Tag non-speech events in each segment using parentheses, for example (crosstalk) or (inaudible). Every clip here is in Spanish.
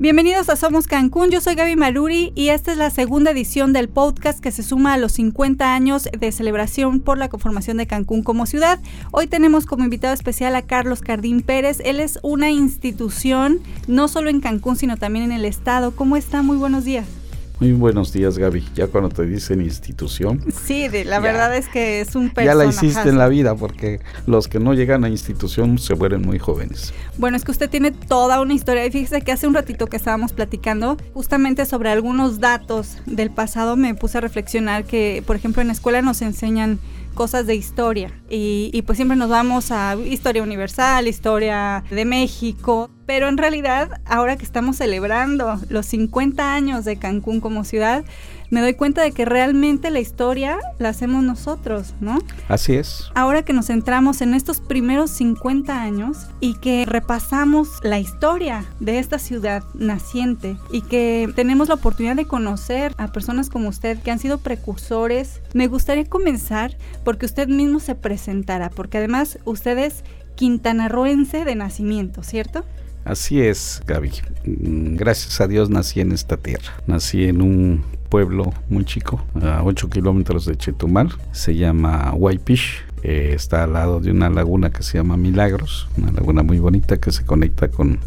Bienvenidos a Somos Cancún, yo soy Gaby Maruri y esta es la segunda edición del podcast que se suma a los 50 años de celebración por la conformación de Cancún como ciudad. Hoy tenemos como invitado especial a Carlos Cardín Pérez, él es una institución no solo en Cancún sino también en el estado. ¿Cómo está? Muy buenos días. Muy buenos días, Gaby. Ya cuando te dicen institución. Sí, la verdad es que es un personaje. Ya la hiciste en la vida, porque los que no llegan a institución se mueren muy jóvenes. Bueno, es que usted tiene toda una historia. Y fíjese que hace un ratito que estábamos platicando justamente sobre algunos datos del pasado, me puse a reflexionar que, por ejemplo, en la escuela nos enseñan cosas de historia y, y, pues siempre nos vamos a historia universal, historia de México, pero en realidad ahora que estamos celebrando los 50 años de Cancún como ciudad, me doy cuenta de que realmente la historia la hacemos nosotros, ¿no? Así es. Ahora que nos centramos en estos primeros 50 años y que repasamos la historia de esta ciudad naciente y que tenemos la oportunidad de conocer a personas como usted que han sido precursores, me gustaría comenzar porque usted mismo se presentara, porque además usted es quintanarroense de nacimiento, ¿cierto? Así es, Gaby. Mm, gracias a Dios nací en esta tierra. Nací en un pueblo muy chico, a 8 kilómetros de Chetumal. Se llama Waipish. Eh, está al lado de una laguna que se llama Milagros, una laguna muy bonita que se conecta con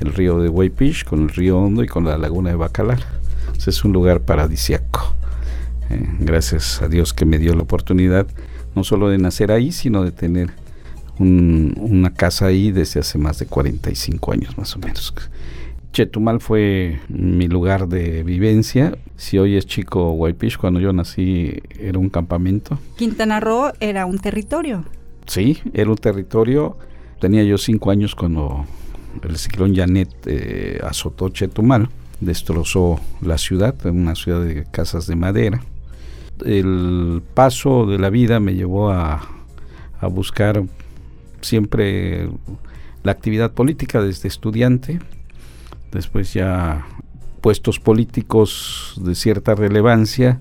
el río de Waipish, con el río Hondo y con la laguna de Bacalar. es un lugar paradisiaco. Eh, gracias a Dios que me dio la oportunidad no solo de nacer ahí, sino de tener una casa ahí desde hace más de 45 años más o menos. Chetumal fue mi lugar de vivencia. Si hoy es chico Guaypish, cuando yo nací era un campamento. Quintana Roo era un territorio. Sí, era un territorio. Tenía yo cinco años cuando el ciclón Janet eh, azotó Chetumal, destrozó la ciudad, una ciudad de casas de madera. El paso de la vida me llevó a, a buscar siempre la actividad política desde estudiante, después ya puestos políticos de cierta relevancia,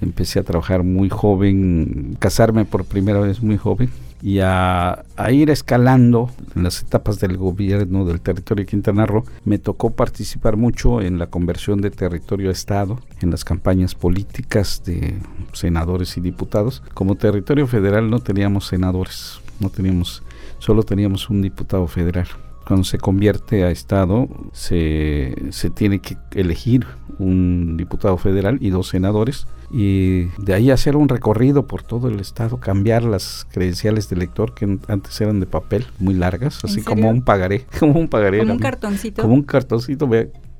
empecé a trabajar muy joven, casarme por primera vez muy joven y a, ir escalando en las etapas del gobierno del territorio de Quintana Roo, me tocó participar mucho en la conversión de territorio a Estado, en las campañas políticas de senadores y diputados. Como territorio federal no teníamos senadores, no teníamos, solo teníamos un diputado federal. Cuando se convierte a Estado, se, se tiene que elegir un diputado federal y dos senadores y de ahí hacer un recorrido por todo el estado, cambiar las credenciales de elector que antes eran de papel, muy largas, así (laughs) como un pagaré, como un pagaré. Como un cartoncito. Como un cartoncito,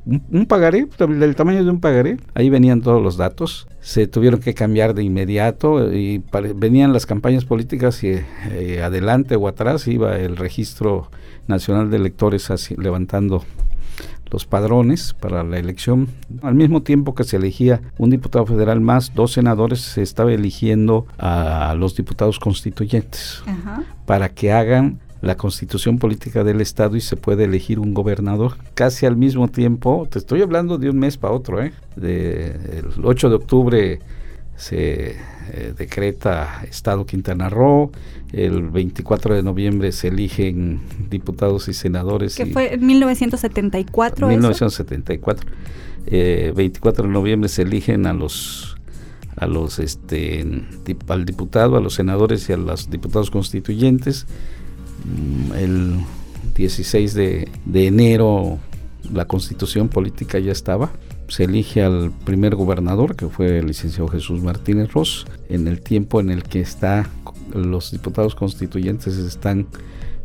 un, pagaré, del tamaño de un pagaré, ahí venían todos los datos, se tuvieron que cambiar de inmediato y venían las campañas políticas y eh, adelante o atrás. Iba el registro nacional de electores así, levantando los padrones para la elección. Al mismo tiempo que se elegía un diputado federal más dos senadores, se estaba eligiendo a los diputados constituyentes para que hagan la constitución política del Estado y se puede elegir un gobernador. Casi al mismo tiempo, te estoy hablando de un mes para otro, ¿eh? De, el 8 de octubre se eh, decreta Estado Quintana Roo, el 24 de noviembre se eligen diputados y senadores. ¿Qué fue en 1974? 1974. Eh, 24 de noviembre se eligen a los a los este al diputado, a los senadores y a los diputados constituyentes el 16 de, enero la constitución política ya estaba. Se elige al primer gobernador, que fue el licenciado Jesús Martínez Ross, en el tiempo en el que está los diputados constituyentes están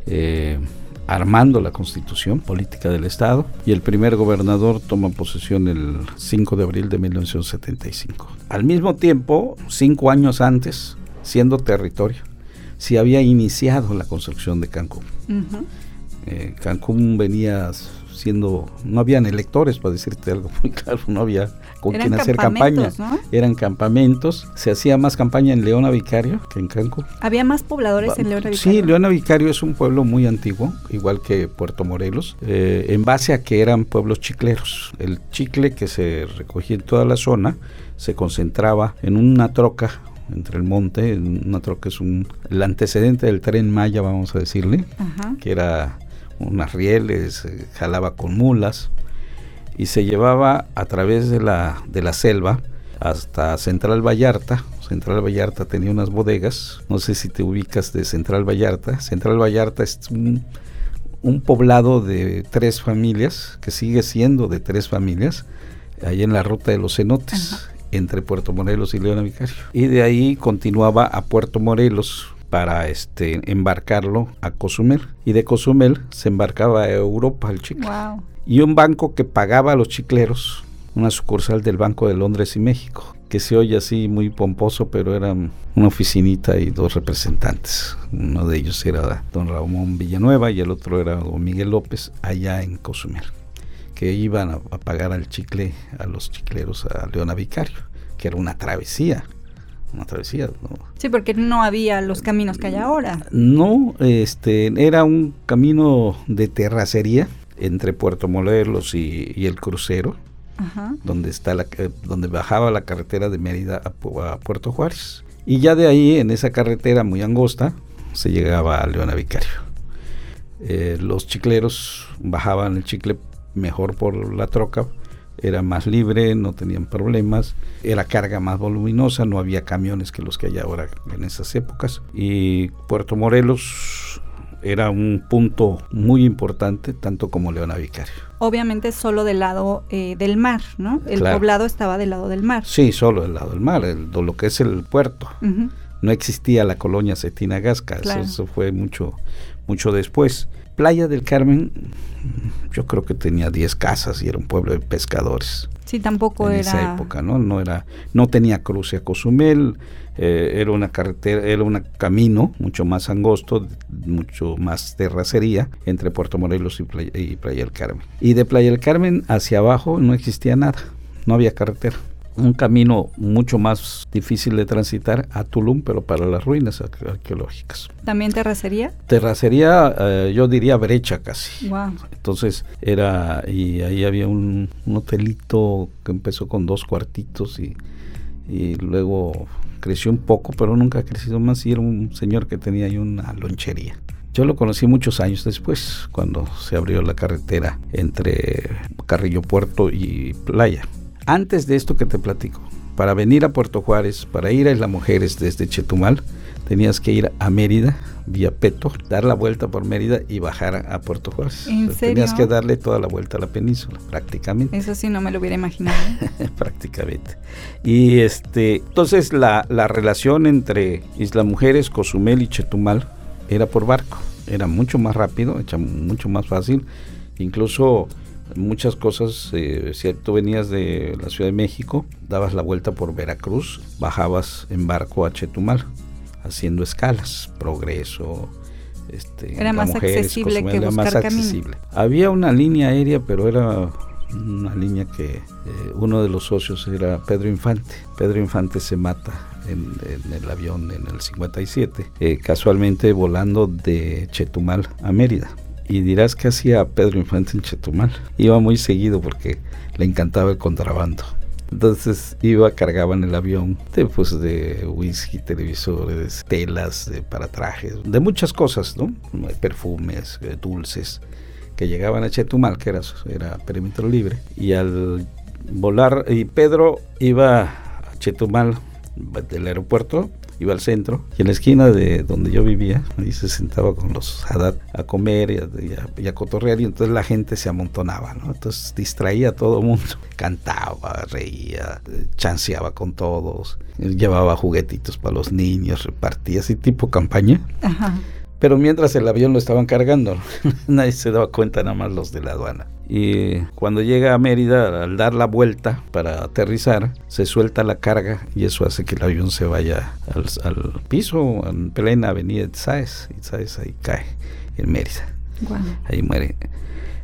eh, armando la constitución política del Estado y el primer gobernador toma posesión el 5 de abril de 1975. Al mismo tiempo, cinco años antes, siendo territorio, si había iniciado la construcción de Cancún. Eh, Cancún venía siendo, no habían electores, para decirte algo muy (laughs) claro, no había con Eran quien hacer campaña. campamentos, ¿no? Eran campamentos, se hacía más campaña en Leona Vicario que en Cancún. Había más pobladores en León Sí, Leona Vicario es un pueblo muy antiguo, igual que Puerto Morelos, eh, en base a que eran pueblos chicleros. El chicle que se recogía en toda la zona se concentraba en una troca entre el monte, una troca es un, el antecedente del tren Maya, vamos a decirle, Ajá. que era unas rieles, eh, jalaba con mulas y se llevaba a través de la, de la selva hasta Central Vallarta. Central Vallarta tenía unas bodegas, no sé si te ubicas de Central Vallarta. Central Vallarta es un, un poblado de tres familias, que sigue siendo de tres familias, ahí en la ruta de los cenotes, Ajá. Entre Puerto Morelos y Leona Vicario. Y de ahí continuaba a Puerto Morelos para este embarcarlo a Cozumel. Y de Cozumel se embarcaba a Europa el chicle. Wow. Y un banco que pagaba a los chicleros, una sucursal del Banco de Londres y México, que se oye así muy pomposo, pero era una oficinita y dos representantes. Uno de ellos era don Ramón Villanueva y el otro era don Miguel López, allá en Cozumel, que iban a, a pagar al chicle, a los chicleros, a Leona Vicario, que era una travesía. Una travesía, ¿no? Sí, porque no había los caminos que hay ahora. No, este, era un camino de terracería entre Puerto Morelos y, y el crucero, Ajá. donde está la, eh, donde bajaba la carretera de Mérida a Puerto Juárez. Y ya de ahí, en esa carretera muy angosta, se llegaba a Leona Vicario. Eh, los chicleros bajaban el chicle mejor por la troca, era más libre, no tenían problemas, era carga más voluminosa, no había camiones que los que hay ahora en esas épocas. Y Puerto Morelos era un punto muy importante, tanto como Leona Vicario. Obviamente solo del lado eh, del mar, ¿no? El Claro. poblado estaba del lado del mar. Sí, solo del lado del mar, el- lo que es el puerto. Ujú. no existía la colonia Cetina Gasca, eso- Claro. eso, fue mucho, mucho después. Playa del Carmen, yo creo que tenía 10 casas y era un pueblo de pescadores Sí, tampoco en era. esa época, ¿no? No era, no tenía cruce a Cozumel, eh, era una carretera, era un camino mucho más angosto, mucho más terracería entre Puerto Morelos y Playa, y Playa del Carmen. Y de Playa del Carmen hacia abajo no existía nada, no había carretera. Un camino mucho más difícil de transitar a Tulum, pero para las ruinas arque- arqueológicas. También terracería. Terracería, eh, yo diría brecha casi. Wow. Entonces era, y ahí había un, un hotelito que empezó con dos cuartitos y, y luego creció un poco, pero nunca ha crecido más y era un señor que tenía ahí una lonchería. Yo lo conocí muchos años después, cuando se abrió la carretera entre Carrillo Puerto y Playa. Antes de esto que te platico, para venir a Puerto Juárez, para ir a Isla Mujeres desde Chetumal, tenías que ir a Mérida, vía Peto, dar la vuelta por Mérida y bajar a Puerto Juárez. ¿En O sea, Tenías que darle toda la vuelta a la península, prácticamente. Eso sí no me lo hubiera imaginado. (laughs) prácticamente. Y este, entonces la, la relación entre Isla Mujeres, Cozumel y Chetumal era por barco. Era mucho más rápido, mucho más fácil. Incluso muchas cosas, eh, si tú venías de la Ciudad de México, dabas la vuelta por Veracruz, bajabas en barco a Chetumal, haciendo escalas, progreso. Este, Era más accesible que era más buscar camino. accesible. Había una línea aérea, pero era una línea que eh, uno de los socios era Pedro Infante. Pedro Infante se mata en, en el avión en el 57, eh, casualmente volando de Chetumal a Mérida. Y dirás que hacía Pedro Infante en Chetumal. Iba muy seguido porque le encantaba el contrabando. Entonces iba, cargaba en el avión de, pues, de whisky, televisores, telas de, para trajes, de muchas cosas, ¿no? Perfumes, eh, dulces, que llegaban a Chetumal, que era, era perímetro libre. Y al volar, y Pedro iba a Chetumal del aeropuerto, iba al centro, y en la esquina de donde yo vivía, ahí se sentaba con los Haddad a comer y a, cotorrear, y entonces la gente se amontonaba, ¿no? Entonces distraía a todo mundo, (laughs) cantaba, reía, chanceaba con todos, llevaba juguetitos para los niños, repartía así tipo campaña. Ajá. Pero mientras el avión lo estaban cargando, (laughs) nadie se daba cuenta, nada más los de la aduana. Y cuando llega a Mérida, al dar la vuelta para aterrizar, se suelta la carga y eso hace que el avión se vaya al, al piso, en plena avenida Itzáez. Itzáez ahí cae en Mérida, ahí muere.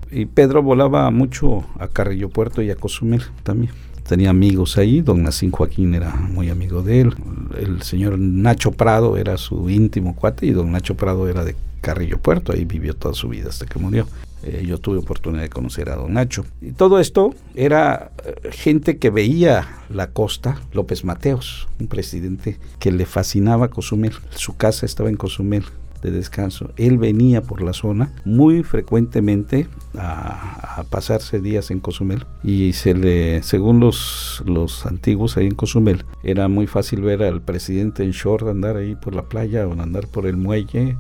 Y Pedro volaba mucho a Carrillo Puerto y a Cozumel también. Tenía amigos ahí, don Nacín Joaquín era muy amigo de él, el señor Nacho Prado era su íntimo cuate y don Nacho Prado era de Carrillo Puerto, ahí vivió toda su vida hasta que murió. Eh, yo tuve oportunidad de conocer a don Nacho. Y todo esto era eh, gente que veía la costa, López Mateos, un presidente que le fascinaba Cozumel. Su casa estaba en Cozumel de descanso. Él venía por la zona muy frecuentemente a, pasarse días en Cozumel y se le, según los, los antiguos ahí en Cozumel, era muy fácil ver al presidente en short andar ahí por la playa o andar por el muelle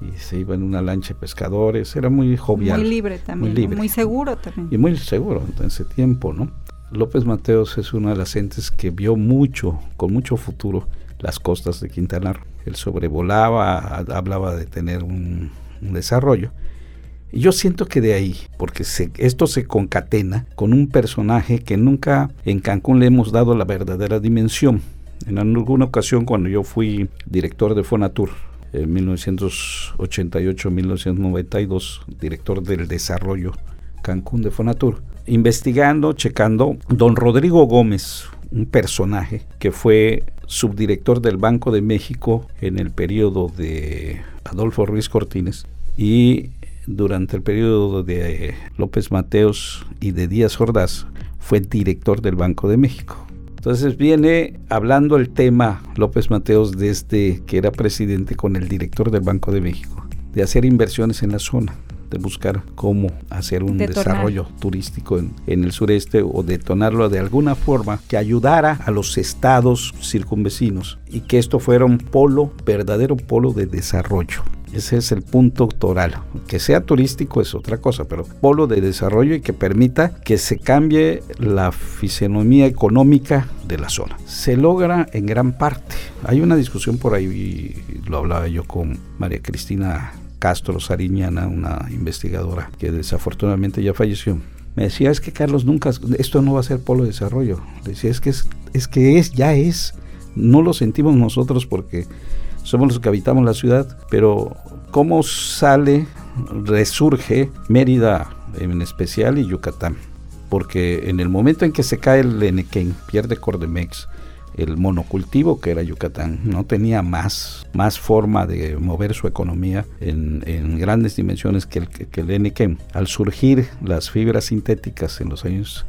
y se iba en una lancha de pescadores, era muy jovial. Muy libre también, muy, libre. muy seguro también. Y muy seguro en ese tiempo, ¿no? López Mateos es una de las gentes que vio mucho, con mucho futuro, las costas de Quintana Roo. Él sobrevolaba, hablaba de tener un, desarrollo. Y yo siento que de ahí, porque esto se concatena con un personaje que nunca en Cancún le hemos dado la verdadera dimensión. En alguna ocasión cuando yo fui director de Fonatur, en 1988-1992, director del desarrollo Cancún de Fonatur, investigando, checando, don Rodrigo Gómez, un personaje que fue subdirector del Banco de México en el periodo de Adolfo Ruiz Cortines y durante el periodo de López Mateos y de Díaz Ordaz fue director del Banco de México. Entonces viene hablando el tema López Mateos desde que era presidente con el director del Banco de México, de hacer inversiones en la zona de buscar cómo hacer un desarrollo turístico en, en, el sureste o detonarlo de alguna forma que ayudara a los estados circunvecinos y que esto fuera un polo, verdadero polo de desarrollo. Ese es el punto toral. Que sea turístico es otra cosa, pero polo de desarrollo y que permita que se cambie la fisonomía económica de la zona. Se logra en gran parte. Hay una discusión por ahí, lo hablaba yo con María Cristina Castro Sariñana, una investigadora que desafortunadamente ya falleció, me decía, es que Carlos nunca, esto no va a ser polo de desarrollo. Decía, es que es, es que es, ya es. No lo sentimos nosotros porque somos los que habitamos la ciudad, pero ¿cómo sale, resurge Mérida en especial y Yucatán? Porque en el momento en que se cae el Enequén, pierde Cordemex, el monocultivo que era Yucatán. No tenía más, más forma de mover su economía en, grandes dimensiones que el, que el Al surgir las fibras sintéticas en los años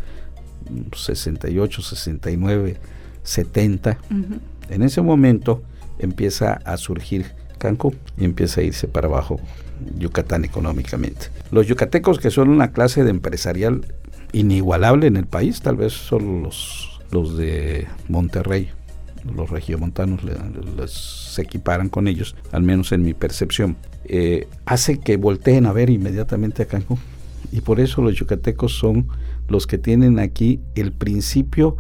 68, 69, 70, en ese momento empieza a surgir Cancún y empieza a irse para abajo Yucatán económicamente. Los yucatecos que son una clase de empresarial inigualable en el país, tal vez son los los de Monterrey, los regiomontanos se equiparan con ellos, al menos en mi percepción, eh, hace que volteen a ver inmediatamente a Cancún. Y por eso los yucatecos son los que tienen aquí el principio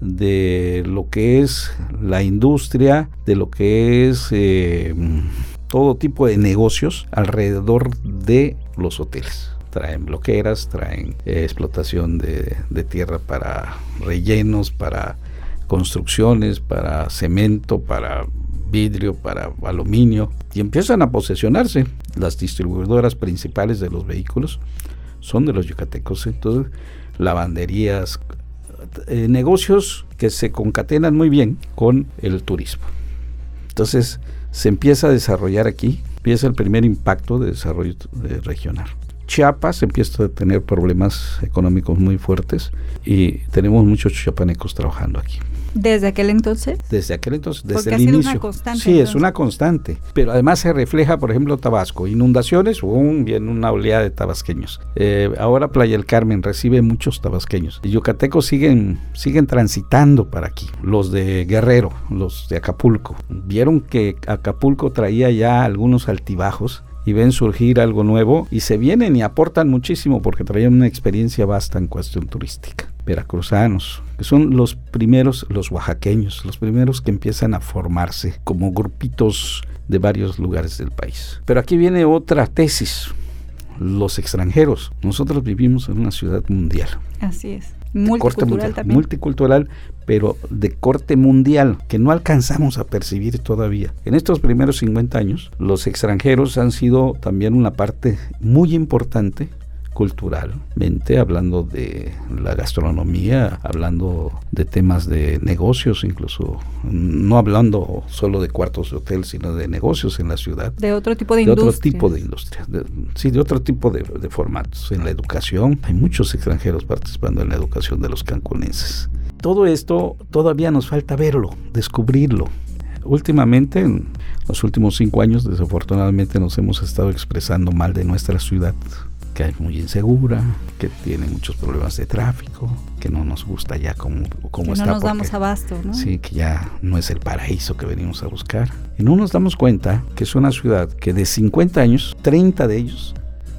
de lo que es la industria, de lo que es eh, todo tipo de negocios alrededor de los hoteles traen bloqueras, traen eh, explotación de, tierra para rellenos, para construcciones, para cemento, para vidrio, para aluminio, y empiezan a posesionarse. Las distribuidoras principales de los vehículos son de los yucatecos, entonces lavanderías, eh, negocios que se concatenan muy bien con el turismo. Entonces se empieza a desarrollar aquí, empieza el primer impacto de desarrollo regional. Chiapas empieza a tener problemas económicos muy fuertes y tenemos muchos chiapanecos trabajando aquí. ¿Desde aquel entonces? Desde aquel entonces, desde el inicio. Una constante, sí, es una constante. Pero además se refleja, por ejemplo, Tabasco. Inundaciones, un bien una oleada de tabasqueños. Eh, ahora Playa del Carmen recibe muchos tabasqueños. Y yucatecos siguen, siguen transitando para aquí. Los de Guerrero, los de Acapulco. Vieron que Acapulco traía ya algunos altibajos y ven surgir algo nuevo y se vienen y aportan muchísimo porque traían una experiencia vasta en cuestión turística. Veracruzanos, que son los primeros, los oaxaqueños, los primeros que empiezan a formarse como grupitos de varios lugares del país. Pero aquí viene otra tesis, los extranjeros. Nosotros vivimos en una ciudad mundial. Así es. Multicultural también. Multicultural, pero de corte mundial, que no alcanzamos a percibir todavía. En estos primeros 50 años, los extranjeros han sido también una parte muy importante culturalmente, hablando de la gastronomía, hablando de temas de negocios, incluso no hablando solo de cuartos de hotel, sino de negocios en la ciudad. De otro tipo de, de otro tipo de industria, sí, de otro tipo de, de, formatos. En la educación, hay muchos extranjeros participando en la educación de los cancunenses. Todo esto todavía nos falta verlo, descubrirlo. Últimamente, en los últimos cinco años, desafortunadamente nos hemos estado expresando mal de nuestra ciudad que es muy insegura, que tiene muchos problemas de tráfico, que no nos gusta ya como, como que está. No nos damos abasto, ¿no? Sí, que ya no es el paraíso que venimos a buscar. Y no nos damos cuenta que es una ciudad que de 50 años, 30 de ellos,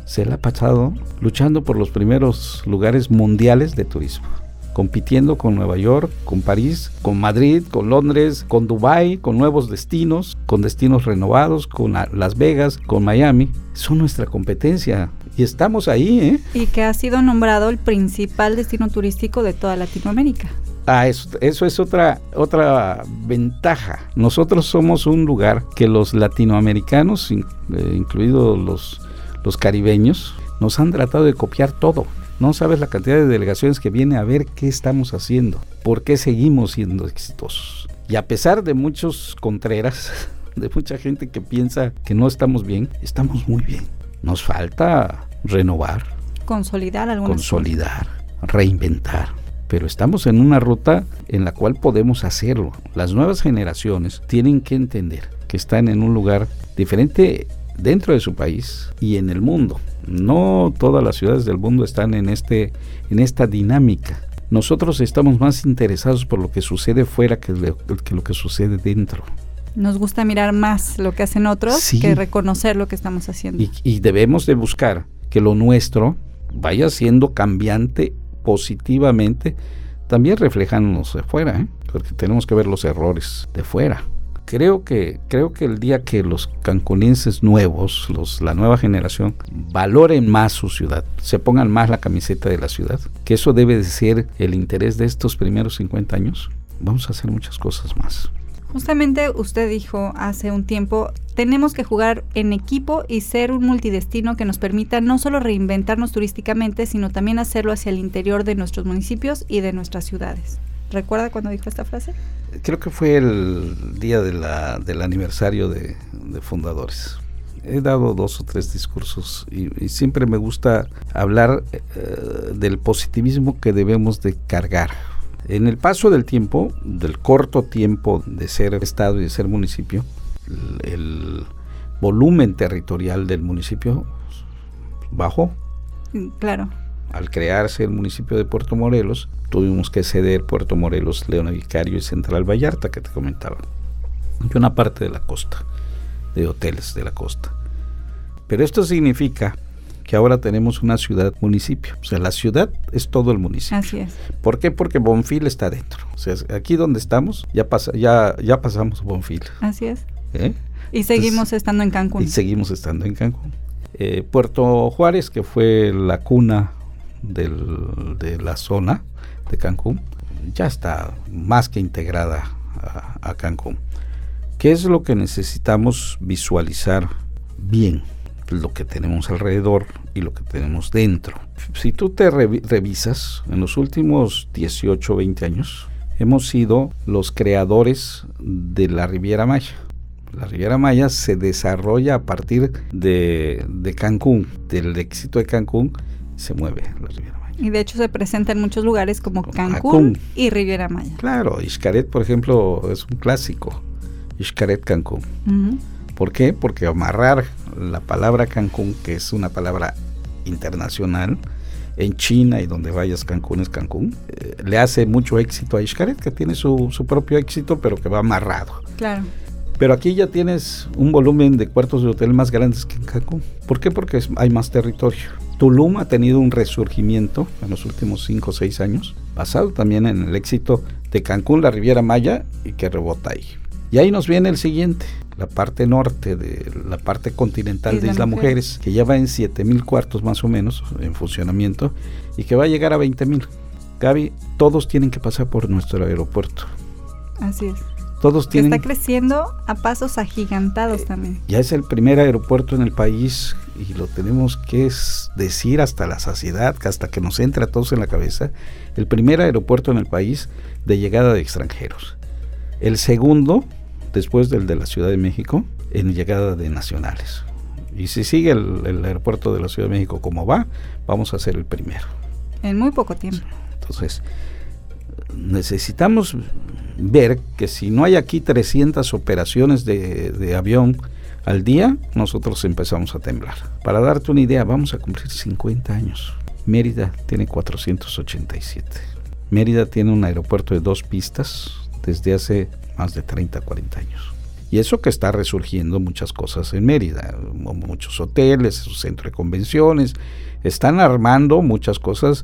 se la ha pasado luchando por los primeros lugares mundiales de turismo compitiendo con Nueva York, con París, con Madrid, con Londres, con Dubai, con nuevos destinos, con destinos renovados, con Las Vegas, con Miami. Son nuestra competencia y estamos ahí, ¿eh? Y que ha sido nombrado el principal destino turístico de toda Latinoamérica. Ah, eso, eso, es otra, otra ventaja. Nosotros somos un lugar que los latinoamericanos, in, eh, incluidos los, los caribeños, nos han tratado de copiar todo. No sabes la cantidad de delegaciones que viene a ver qué estamos haciendo, por qué seguimos siendo exitosos. Y a pesar de muchos contreras, (laughs) de mucha gente que piensa que no estamos bien, estamos muy bien. Nos falta renovar, consolidar algunas consolidar, reinventar. Pero estamos en una ruta en la cual podemos hacerlo. Las nuevas generaciones tienen que entender que están en un lugar diferente dentro de su país y en el mundo. No todas las ciudades del mundo están en, este, en esta dinámica. Nosotros estamos más interesados por lo que sucede fuera que, le, que lo que sucede dentro. Nos gusta mirar más lo que hacen otros sí. que reconocer lo que estamos haciendo. Y, y debemos de buscar que lo nuestro vaya siendo cambiante positivamente, también reflejándonos de fuera, ¿eh? porque tenemos que ver los errores de fuera creo que creo que el día que los cancunenses nuevos, los la nueva generación valoren más su ciudad, se pongan más la camiseta de la ciudad, que eso debe de ser el interés de estos primeros 50 años, vamos a hacer muchas cosas más. Justamente usted dijo hace un tiempo, tenemos que jugar en equipo y ser un multidestino que nos permita no solo reinventarnos turísticamente, sino también hacerlo hacia el interior de nuestros municipios y de nuestras ciudades. ¿Recuerda cuando dijo esta frase? Creo que fue el día del aniversario de, fundadores. He dado dos o tres discursos y, y siempre me gusta hablar eh, del positivismo que debemos de cargar. En el paso del tiempo, del corto tiempo de ser estado y de ser municipio, el, el volumen territorial del municipio bajó. Claro al crearse el municipio de Puerto Morelos, tuvimos que ceder Puerto Morelos, León Vicario y Central Vallarta, que te comentaba, y una parte de la costa, de hoteles de la costa. Pero esto significa que ahora tenemos una ciudad-municipio. O sea, la ciudad es todo el municipio. Así es. ¿Por qué? Porque Bonfil está dentro. O sea, aquí donde estamos, ya, pasa, ya, ya pasamos Bonfil. Así es. ¿Eh? Y seguimos Entonces, estando en Cancún. Y seguimos estando en Cancún. Eh, Puerto Juárez, que fue la cuna del, de la zona de Cancún ya está más que integrada a, a, Cancún. ¿Qué es lo que necesitamos visualizar bien? Lo que tenemos alrededor y lo que tenemos dentro. Si tú te re revisas, en los últimos 18 o 20 años, hemos sido los creadores de la Riviera Maya. La Riviera Maya se desarrolla a partir de, de Cancún, del éxito de Cancún, se mueve la Riviera Maya. Y de hecho se presenta en muchos lugares como Cancún, Cancún. y Riviera Maya. Claro, Xcaret, por ejemplo, es un clásico. Xcaret Cancún. Uh -huh. ¿Por qué? Porque amarrar la palabra Cancún, que es una palabra internacional, en China y donde vayas Cancún es Cancún, eh, le hace mucho éxito a Xcaret, que tiene su, su propio éxito, pero que va amarrado. Claro. Pero aquí ya tienes un volumen de cuartos de hotel más grandes que en Cancún. ¿Por qué? Porque hay más territorio. Tulum ha tenido un resurgimiento en los últimos 5 o 6 años, basado también en el éxito de Cancún, la Riviera Maya y que rebota ahí. Y ahí nos viene el siguiente, la parte norte de la parte continental Isla de Isla Mujeres, Mujeres, que ya va en 7 mil cuartos más o menos en funcionamiento y que va a llegar a 20 mil. Gaby, todos tienen que pasar por nuestro aeropuerto. Así es. Todos tienen... está creciendo a pasos agigantados eh, también. Ya es el primer aeropuerto en el país y lo tenemos que decir hasta la saciedad, hasta que nos entre a todos en la cabeza, el primer aeropuerto en el país de llegada de extranjeros. El segundo, después del de la Ciudad de México, en llegada de nacionales. Y si sigue el, aeropuerto de la Ciudad de México como va, vamos a ser el primero. En muy poco tiempo. Entonces, necesitamos ver que si no hay aquí 300 operaciones de, de, avión al día, nosotros empezamos a temblar. Para darte una idea, vamos a cumplir 50 años. Mérida tiene 487. Mérida tiene un aeropuerto de dos pistas desde hace más de 30, 40 años. Y eso que está resurgiendo muchas cosas en Mérida, muchos hoteles, centro de convenciones, están armando muchas cosas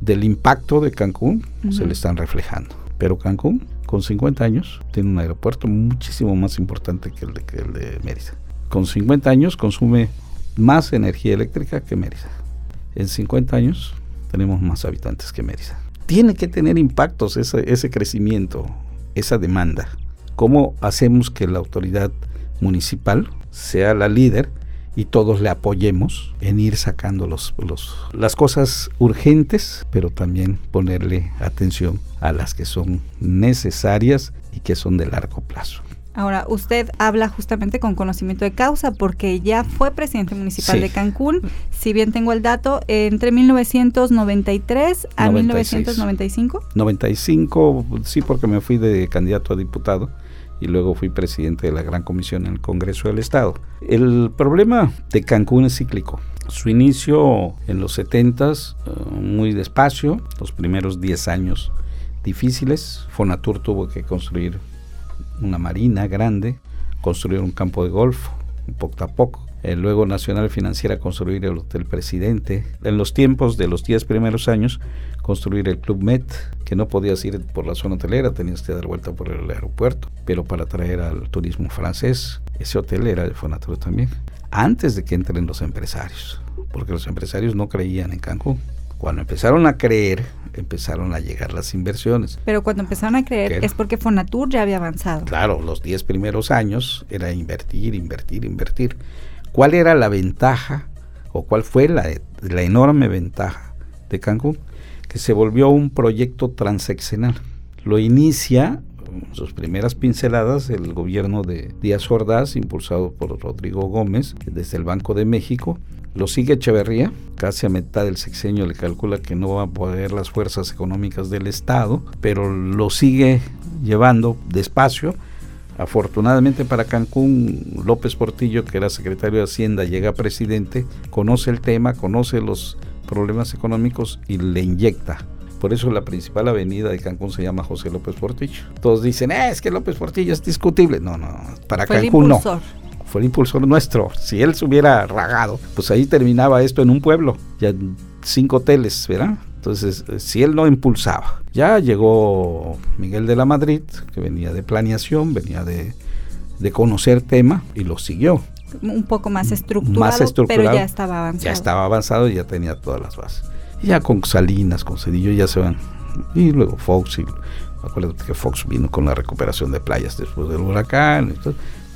del impacto de Cancún, se le están reflejando. Pero Cancún, con 50 años, tiene un aeropuerto muchísimo más importante que el de, que el de Mérida. Con 50 años consume más energía eléctrica que Mérida. En 50 años tenemos más habitantes que Mérida. Tiene que tener impactos ese, crecimiento, esa demanda. ¿Cómo hacemos que la autoridad municipal sea la líder y todos le apoyemos en ir sacando las cosas urgentes, pero también ponerle atención a las que son necesarias y que son de largo plazo? Ahora, usted habla justamente con conocimiento de causa porque ya fue presidente municipal de Cancún, si bien tengo el dato, entre 1993 a 1995. 95, sí, porque me fui de candidato a diputado y luego fui presidente de la Gran Comisión en el Congreso del Estado. El problema de Cancún es cíclico. Su inicio en los 70 s eh, muy despacio, los primeros 10 años difíciles. Fonatur tuvo que construir una marina grande, construir un campo de golf, poco a poco. Eh, luego Nacional Financiera construir el Hotel Presidente. En los tiempos de los 10 primeros años, construir el Club Met, que no podías ir por la zona hotelera, tenías que dar vuelta por el aeropuerto, pero para atraer al turismo francés, ese hotel era de Fonatur también, antes de que entren los empresarios, porque los empresarios no creían en Cancún. Cuando empezaron a creer, empezaron a llegar las inversiones. Pero cuando empezaron a creer es porque Fonatur ya había avanzado. Claro, los 10 primeros años era invertir, invertir, invertir. ¿Cuál era la ventaja o cuál fue la, la enorme ventaja de Cancún? Que se volvió un proyecto transeccional. Lo inicia sus primeras pinceladas el gobierno de Díaz Ordaz, impulsado por Rodrigo Gómez desde el Banco de México, lo sigue Echeverría, casi a mitad del sexenio le calcula que no va a poder las fuerzas económicas del Estado, pero lo sigue llevando despacio. Afortunadamente para Cancún, López Portillo, que era secretario de Hacienda, llega presidente, conoce el tema, conoce los problemas económicos y le inyecta. Por eso la principal avenida de Cancún se llama José López Portillo. Todos dicen, eh, es que López Portillo es discutible. No, no, para Cancún no fue el impulsor nuestro. Si él se hubiera ragado, pues ahí terminaba esto en un pueblo, ya cinco hoteles, ¿verdad? Entonces, eh, si él no impulsaba, ya llegó Miguel de la Madrid, que venía de planeación, venía de, conocer tema y lo siguió. Un poco más estructurado, más estructurado, pero ya estaba avanzado. Ya estaba avanzado y ya tenía todas las bases. Y ya con Salinas, con Cedillo, ya se van. Y luego Fox, y acuérdate que Fox vino con la recuperación de playas después del huracán. Y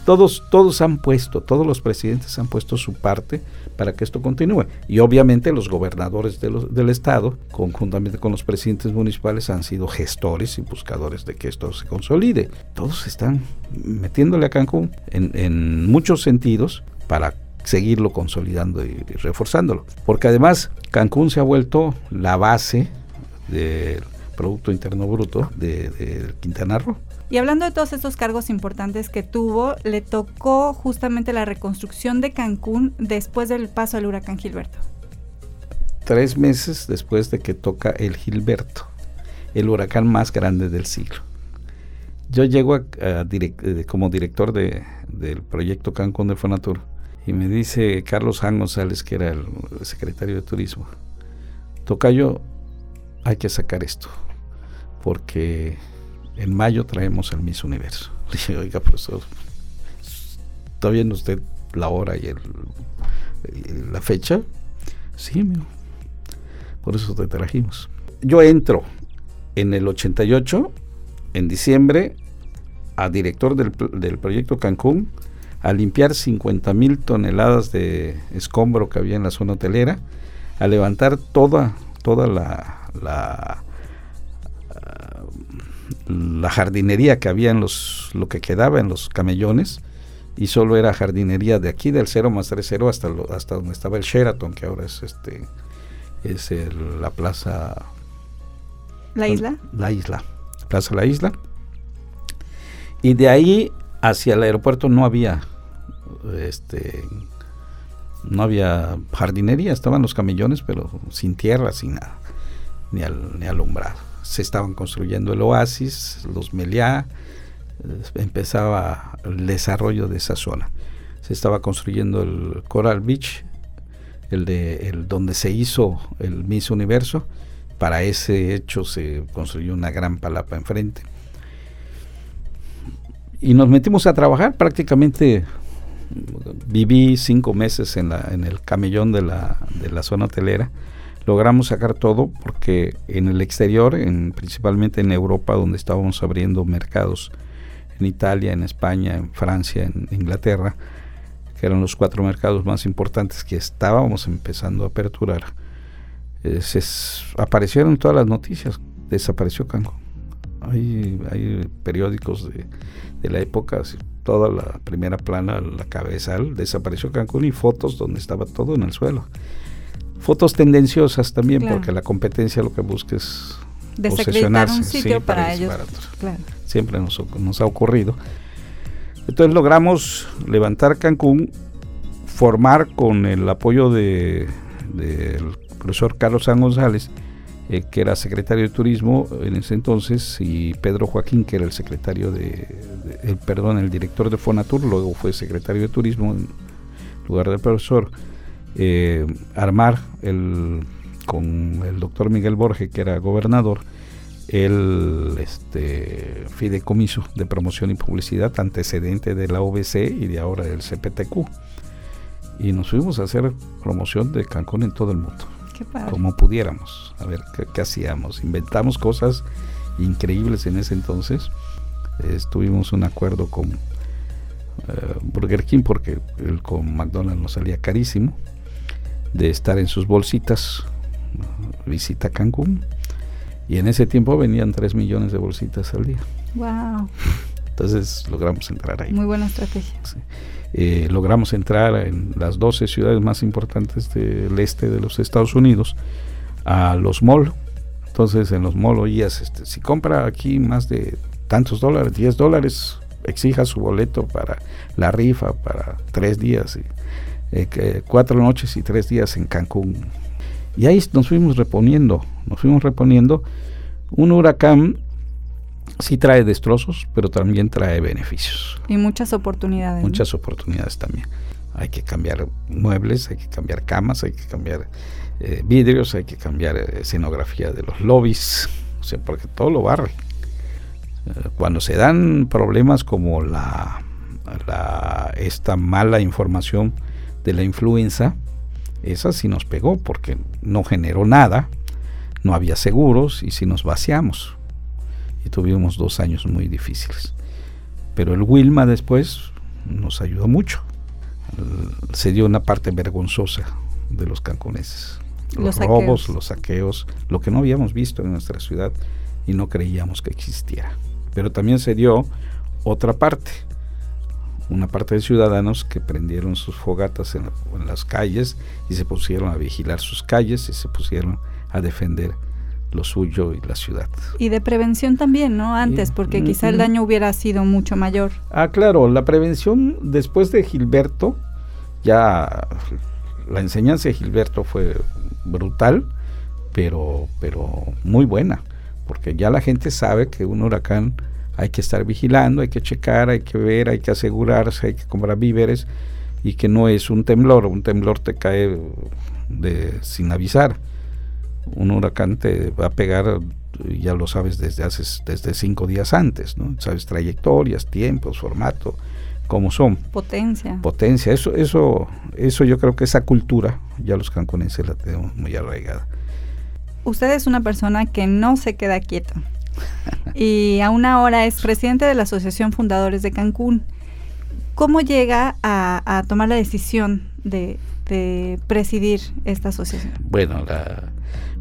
todos, todos han puesto, todos los presidentes han puesto su parte para que esto continúe. Y obviamente los gobernadores del Estado, conjuntamente con los presidentes municipales, han sido gestores y buscadores de que esto se consolide. Todos están metiéndole a Cancún en, muchos sentidos para seguirlo consolidando y, reforzándolo. Porque además Cancún se ha vuelto la base del Producto Interno Bruto de, de Quintana Roo. Y hablando de todos estos cargos importantes que tuvo, le tocó justamente la reconstrucción de Cancún después del paso del huracán Gilberto. Tres meses después de que toca el Gilberto, el huracán más grande del siglo. Yo llego eh, como director del proyecto Cancún de Fonatur y me dice Carlos Jan González, que era el secretario de Turismo, Tocayo, hay que sacar esto, porque en mayo traemos el Miss Universo. (laughs) Le dije, oiga, profesor, ¿está viendo usted la hora y, la fecha? Sí, amigo. Por eso te trajimos. Yo entro en el 88, en diciembre, a director del, del proyecto Cancún a limpiar 50 mil toneladas de escombro que había en la zona hotelera, a levantar toda, toda la, la, la jardinería que había en los, lo que quedaba en los camellones, y solo era jardinería de aquí del 0 más 3 0 hasta, lo, hasta donde estaba el Sheraton, que ahora es este es el, la plaza. La isla la isla plaza la isla. Y de ahí hacia el aeropuerto no había este no había jardinería, estaban los camellones, pero sin tierra, sin nada, ni, al, ni alumbrado. Se estaban construyendo el oasis, los meliá, eh, empezaba el desarrollo de esa zona. Se estaba construyendo el Coral Beach, el de el donde se hizo el Miss Universo. Para ese hecho se construyó una gran palapa enfrente. Y nos metimos a trabajar prácticamente viví cinco meses en, la, en el camellón de la, de la zona hotelera. Logramos sacar todo porque en el exterior, en, principalmente en Europa, donde estábamos abriendo mercados, en Italia, en España, en Francia, en Inglaterra, que eran los cuatro mercados más importantes que estábamos empezando a aperturar, eh, aparecieron todas las noticias, desapareció Cancún. Hay, hay periódicos de, de la época, toda la primera plana, la cabezal, desapareció Cancún y fotos donde estaba todo en el suelo. Fotos tendenciosas también, porque la competencia lo que busca es posesionarse. un sitio para, ellos. Siempre nos, nos, ha ocurrido. Entonces logramos levantar Cancún, formar con el apoyo del de, profesor Carlos San González, eh, que era secretario de turismo en ese entonces, y Pedro Joaquín, que era el secretario de, el, perdón, el director de Fonatur, luego fue secretario de turismo en lugar del profesor, eh, armar el, con el doctor Miguel Borges, que era gobernador, el este, fideicomiso de promoción y publicidad antecedente de la OBC y de ahora del CPTQ. Y nos fuimos a hacer promoción de Cancún en todo el mundo como pudiéramos, a ver qué, hacíamos. Inventamos cosas increíbles en ese entonces. Estuvimos un acuerdo con eh, Burger King porque el con McDonald's nos salía carísimo de estar en sus bolsitas visita Cancún y en ese tiempo venían 3 millones de bolsitas al día. Wow. Entonces logramos entrar ahí. Muy buena estrategia. Eh, logramos entrar en las 12 ciudades más importantes del este de los Estados Unidos a los malls. Entonces en los malls oías, este, si compra aquí más de tantos dólares, 10 dólares, exija su boleto para la rifa para tres días, y, eh, cuatro noches y tres días en Cancún. Y ahí nos fuimos reponiendo, nos fuimos reponiendo. Un huracán sí trae destrozos, pero también trae beneficios. Y muchas oportunidades. Muchas oportunidades también. Hay que cambiar muebles, hay que cambiar camas, hay que cambiar eh, vidrios, hay que cambiar eh, escenografía de los lobbies, o sea, porque todo lo barre. Cuando se dan problemas como la, la, esta mala información de la influenza, esa sí nos pegó porque no generó nada, no había seguros y sí nos vaciamos y tuvimos dos años muy difíciles. Pero el Wilma después nos ayudó mucho. Se dio una parte vergonzosa de los canconeses. Los, robos, los saqueos, lo que no habíamos visto en nuestra ciudad y no creíamos que existiera. Pero también se dio otra parte, una parte de ciudadanos que prendieron sus fogatas en, en, las calles y se pusieron a vigilar sus calles y se pusieron a defender lo suyo y la ciudad. Y de prevención también, ¿no? Antes, porque quizá el daño hubiera sido mucho mayor. Ah, claro, la prevención después de Gilberto, ya la enseñanza de Gilberto fue brutal, pero, pero muy buena, porque ya la gente sabe que un huracán hay que estar vigilando, hay que checar, hay que ver, hay que asegurarse, hay que comprar víveres y que no es un temblor, un temblor te cae de, sin avisar un huracán te va a pegar, ya lo sabes desde hace desde cinco días antes, ¿no? Sabes trayectorias, tiempos, formato, cómo son. Potencia. Potencia, eso, eso, eso yo creo que esa cultura ya los cancunenses la tenemos muy arraigada. Usted es una persona que no se queda quieta. Y aún ahora es presidente de la Asociación Fundadores de Cancún. ¿Cómo llega a, tomar la decisión de, presidir esta asociación? Bueno,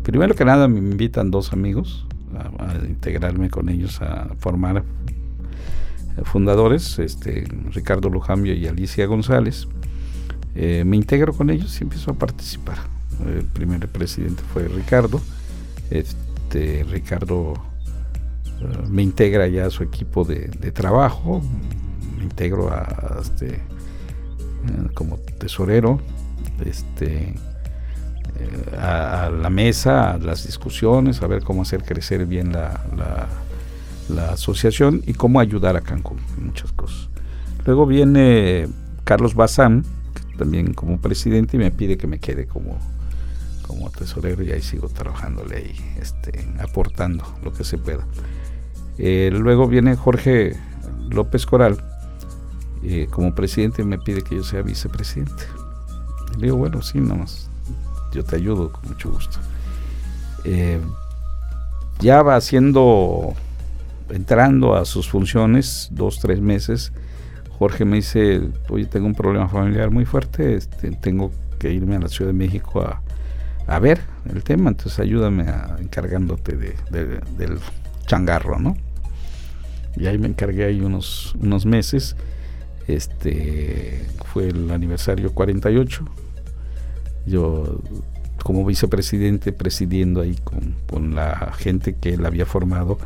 primero que nada me invitan dos amigos a, integrarme con ellos a formar eh, fundadores, este, Ricardo Lujambio y Alicia González. Eh, me integro con ellos y empiezo a participar. El primer presidente fue Ricardo. Este, Ricardo me integra ya a su equipo de, trabajo, me integro a, este, eh, como tesorero, este, a, la mesa, a las discusiones, a ver cómo hacer crecer bien la, la asociación y cómo ayudar a Cancún muchas cosas. Luego viene Carlos Bazán, también como presidente y me pide que me quede como, como tesorero y ahí sigo trabajándole ahí, este, aportando lo que se pueda. Eh, luego viene Jorge López Coral, eh, como presidente me pide que yo sea vicepresidente. le digo, bueno, sí, nomás, yo te ayudo con mucho gusto. Eh, ya va haciendo, entrando a sus funciones, dos, tres meses, Jorge me dice, oye, tengo un problema familiar muy fuerte, este, tengo que irme a la Ciudad de México a, ver el tema, entonces ayúdame a, encargándote del changarro, ¿no? Y ahí me encargué ahí unos, unos meses, este, fue el aniversario 48, yo como vicepresidente presidiendo ahí con, con la gente que él había formado,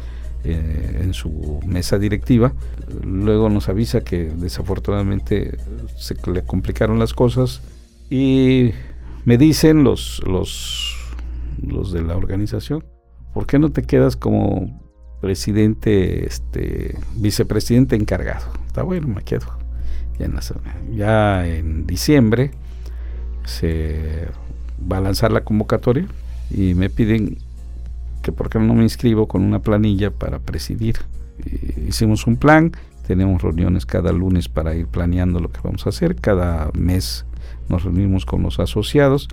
eh, en su mesa directiva. Luego nos avisa que desafortunadamente se le complicaron las cosas y me dicen los, los, los de la organización, ¿por qué no te quedas como presidente, este, vicepresidente encargado? Está bueno, me quedo. Ya en, la ya en diciembre se va a lanzar la convocatoria y me piden que por qué no me inscribo con una planilla para presidir. hicimos un plan, tenemos reuniones cada lunes para ir planeando lo que vamos a hacer, cada mes nos reunimos con los asociados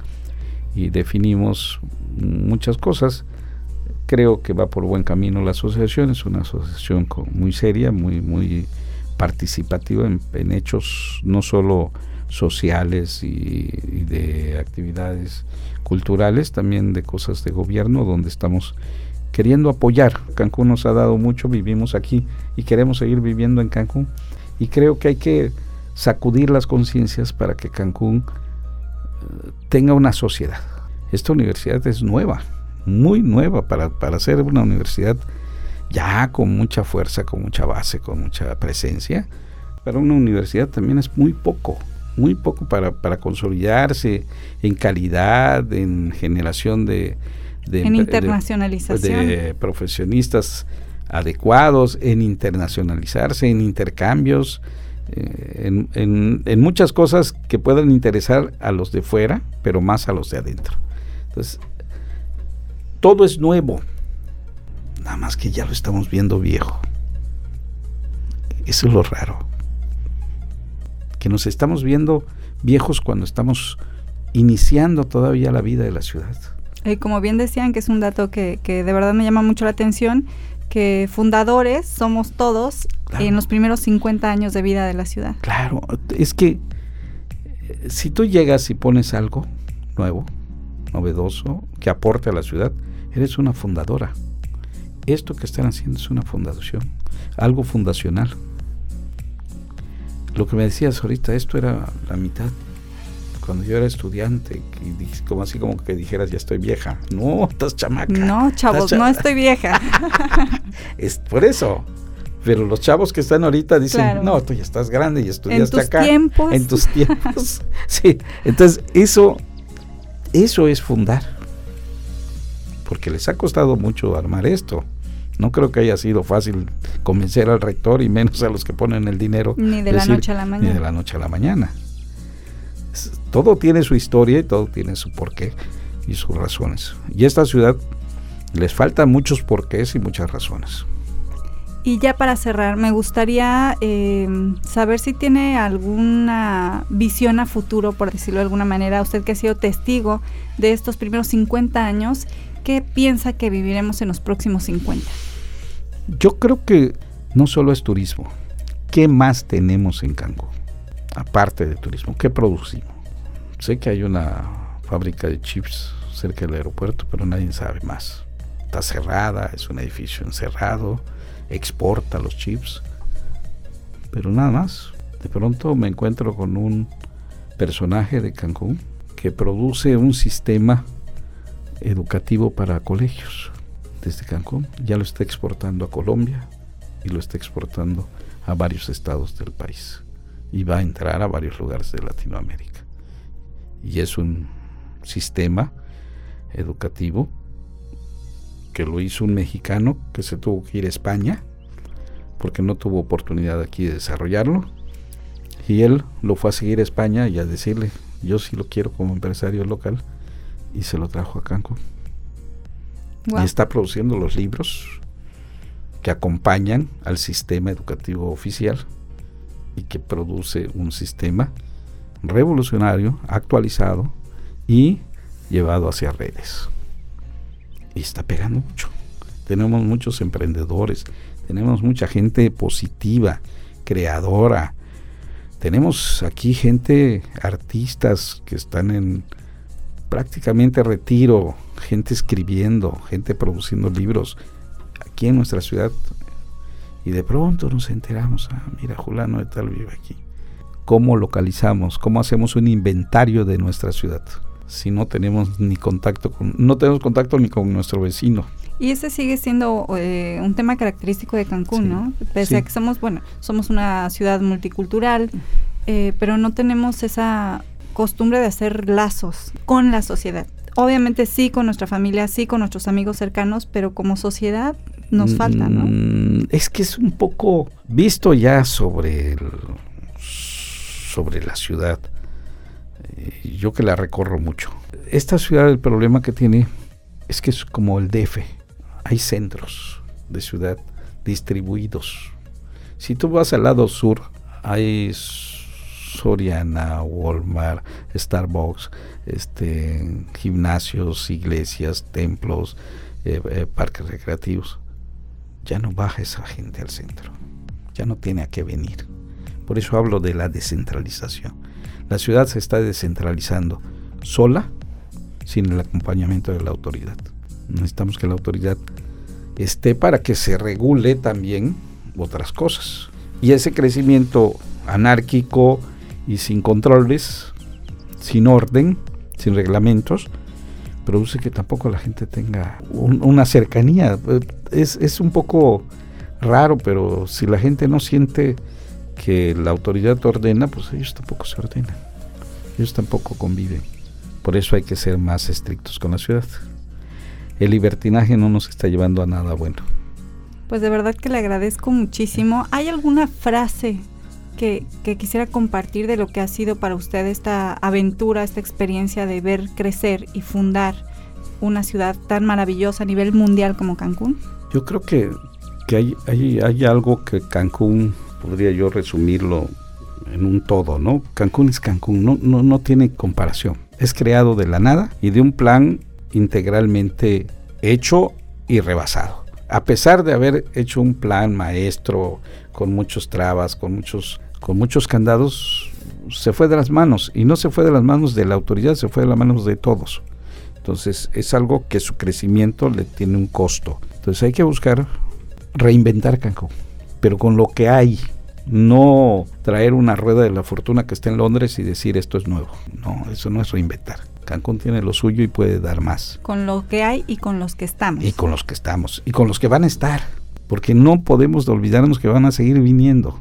y definimos muchas cosas. Creo que va por buen camino la asociación, es una asociación muy seria, muy, muy participativa en, hechos no solo sociales y de actividades culturales, también de cosas de gobierno, donde estamos queriendo apoyar. Cancún nos ha dado mucho, vivimos aquí y queremos seguir viviendo en Cancún. Y creo que hay que sacudir las conciencias para que Cancún eh, tenga una sociedad. Esta universidad es nueva, muy nueva para, para ser una universidad ya con mucha fuerza, con mucha base, con mucha presencia. Pero una universidad también es muy poco muy poco para, para consolidarse en calidad, en generación de, en internacionalización. De, profesionistas adecuados, en internacionalizarse, en intercambios, eh, en, en, muchas cosas que puedan interesar a los de fuera, pero más a los de adentro. Entonces, todo es nuevo, nada más que ya lo estamos viendo viejo. Eso es lo raro que nos estamos viendo viejos cuando estamos iniciando todavía la vida de la ciudad. Y como bien decían, que es un dato que, de verdad me llama mucho la atención, que fundadores somos todos en los primeros 50 años de vida de la ciudad. Claro, es que eh, si tú llegas y pones algo nuevo, novedoso, que aporte a la ciudad, eres una fundadora. Esto que están haciendo es una fundación, algo fundacional lo que me decías ahorita, esto era la mitad. Cuando yo era estudiante, como así como que dijeras, ya estoy vieja. No, estás chamaca. No, chavos, no estoy vieja. (laughs) es por eso. Pero los chavos que están ahorita dicen, no, tú ya estás grande y estudiaste acá. En tus tiempos. En tus tiempos. (laughs) sí. Entonces, eso, eso es fundar. Porque les ha costado mucho armar esto. No creo que haya sido fácil convencer al rector y menos a los que ponen el dinero. Ni de la noche a la mañana. Ni de la noche a la mañana. Todo tiene su historia y todo tiene su porqué y sus razones. Y a esta ciudad les faltan muchos porqués y muchas razones. Y ya para cerrar, me gustaría eh, saber si tiene alguna visión a futuro, por decirlo de alguna manera, usted que ha sido testigo de estos primeros 50 años ¿qué piensa que viviremos en los próximos 50? Yo creo que no solo es turismo. ¿Qué más tenemos en Cancún? Aparte de turismo, ¿qué producimos? Sé que hay una fábrica de chips cerca del aeropuerto, pero nadie sabe más. Está cerrada, es un edificio encerrado, exporta los chips, pero nada más. De pronto me encuentro con un personaje de Cancún que produce un sistema educativo para colegios desde Cancún. Ya lo está exportando a Colombia y lo está exportando a varios estados del país. Y va a entrar a varios lugares de Latinoamérica. Y es un sistema educativo que lo hizo un mexicano que se tuvo que ir a España porque no tuvo oportunidad aquí de desarrollarlo. Y él lo fue a seguir a España y a decirle, yo sí lo quiero como empresario local, y se lo trajo a Cancún. Y está produciendo los libros que acompañan al sistema educativo oficial y que produce un sistema revolucionario, actualizado y llevado hacia redes. Y está pegando mucho. Tenemos muchos emprendedores, tenemos mucha gente positiva, creadora. Tenemos aquí gente, artistas que están en prácticamente retiro, gente escribiendo, gente produciendo libros aquí en nuestra ciudad. Y de pronto nos enteramos, ah, mira, Julano de tal vive aquí. ¿Cómo localizamos? ¿Cómo hacemos un inventario de nuestra ciudad? Si no tenemos ni contacto con, no tenemos contacto ni con nuestro vecino. Y ese sigue siendo eh, un tema característico de Cancún, ¿no? Pese a que somos, bueno, somos una ciudad multicultural, eh, pero no tenemos esa costumbre de hacer lazos con la sociedad. Obviamente sí con nuestra familia, sí con nuestros amigos cercanos, pero como sociedad nos falta, ¿no? Mm, es que es un poco visto ya sobre sobre la ciudad. Eh, yo que la recorro mucho. Esta ciudad el problema que tiene es que es como el DF. Hay centros de ciudad distribuidos. Si tú vas al lado sur, hay Soriana, Walmart, Starbucks, este, gimnasios, iglesias, templos, eh, eh, parques recreativos. Ya no baja esa gente al centro. Ya no tiene a qué venir. Por eso hablo de la descentralización. La ciudad se está descentralizando sola, sin el acompañamiento de la autoridad. Necesitamos que la autoridad esté para que se regule también otras cosas. Y ese crecimiento anárquico, y sin controles, sin orden, sin reglamentos, produce que tampoco la gente tenga una cercanía. Es, es un poco raro, pero si la gente no siente que la autoridad ordena, pues ellos tampoco se ordenan. Ellos tampoco conviven. Por eso hay que ser más estrictos con la ciudad. El libertinaje no nos está llevando a nada bueno. Pues de verdad que le agradezco muchísimo. ¿Hay alguna frase que, quisiera compartir de lo que ha sido para usted esta aventura, esta experiencia de ver crecer y fundar una ciudad tan maravillosa a nivel mundial como Cancún? Yo creo que, hay, hay, hay algo que Cancún, podría yo resumirlo en un todo, ¿no? Cancún es Cancún, no, no, no tiene comparación. Es creado de la nada y de un plan integralmente hecho y rebasado. A pesar de haber hecho un plan maestro con muchos trabas, con muchos con muchos candados, se fue de las manos. Y no se fue de las manos de la autoridad, se fue de las manos de todos. Entonces es algo que su crecimiento le tiene un costo. Entonces hay que buscar reinventar Cancún, pero con lo que hay, no traer una rueda de la fortuna que está en Londres y decir esto es nuevo. No, eso no es reinventar. Cancún tiene lo suyo y puede dar más. Con lo que hay y con los que estamos. Y con los que estamos. Y con los que van a estar. Porque no podemos olvidarnos que van a seguir viniendo.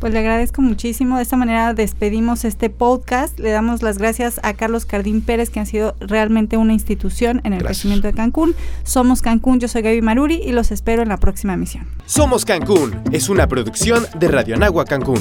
Pues le agradezco muchísimo. De esta manera despedimos este podcast. Le damos las gracias a Carlos Cardín Pérez, que han sido realmente una institución en el crecimiento de Cancún. Somos Cancún, yo soy Gaby Maruri y los espero en la próxima emisión. Somos Cancún es una producción de Radio Anagua Cancún.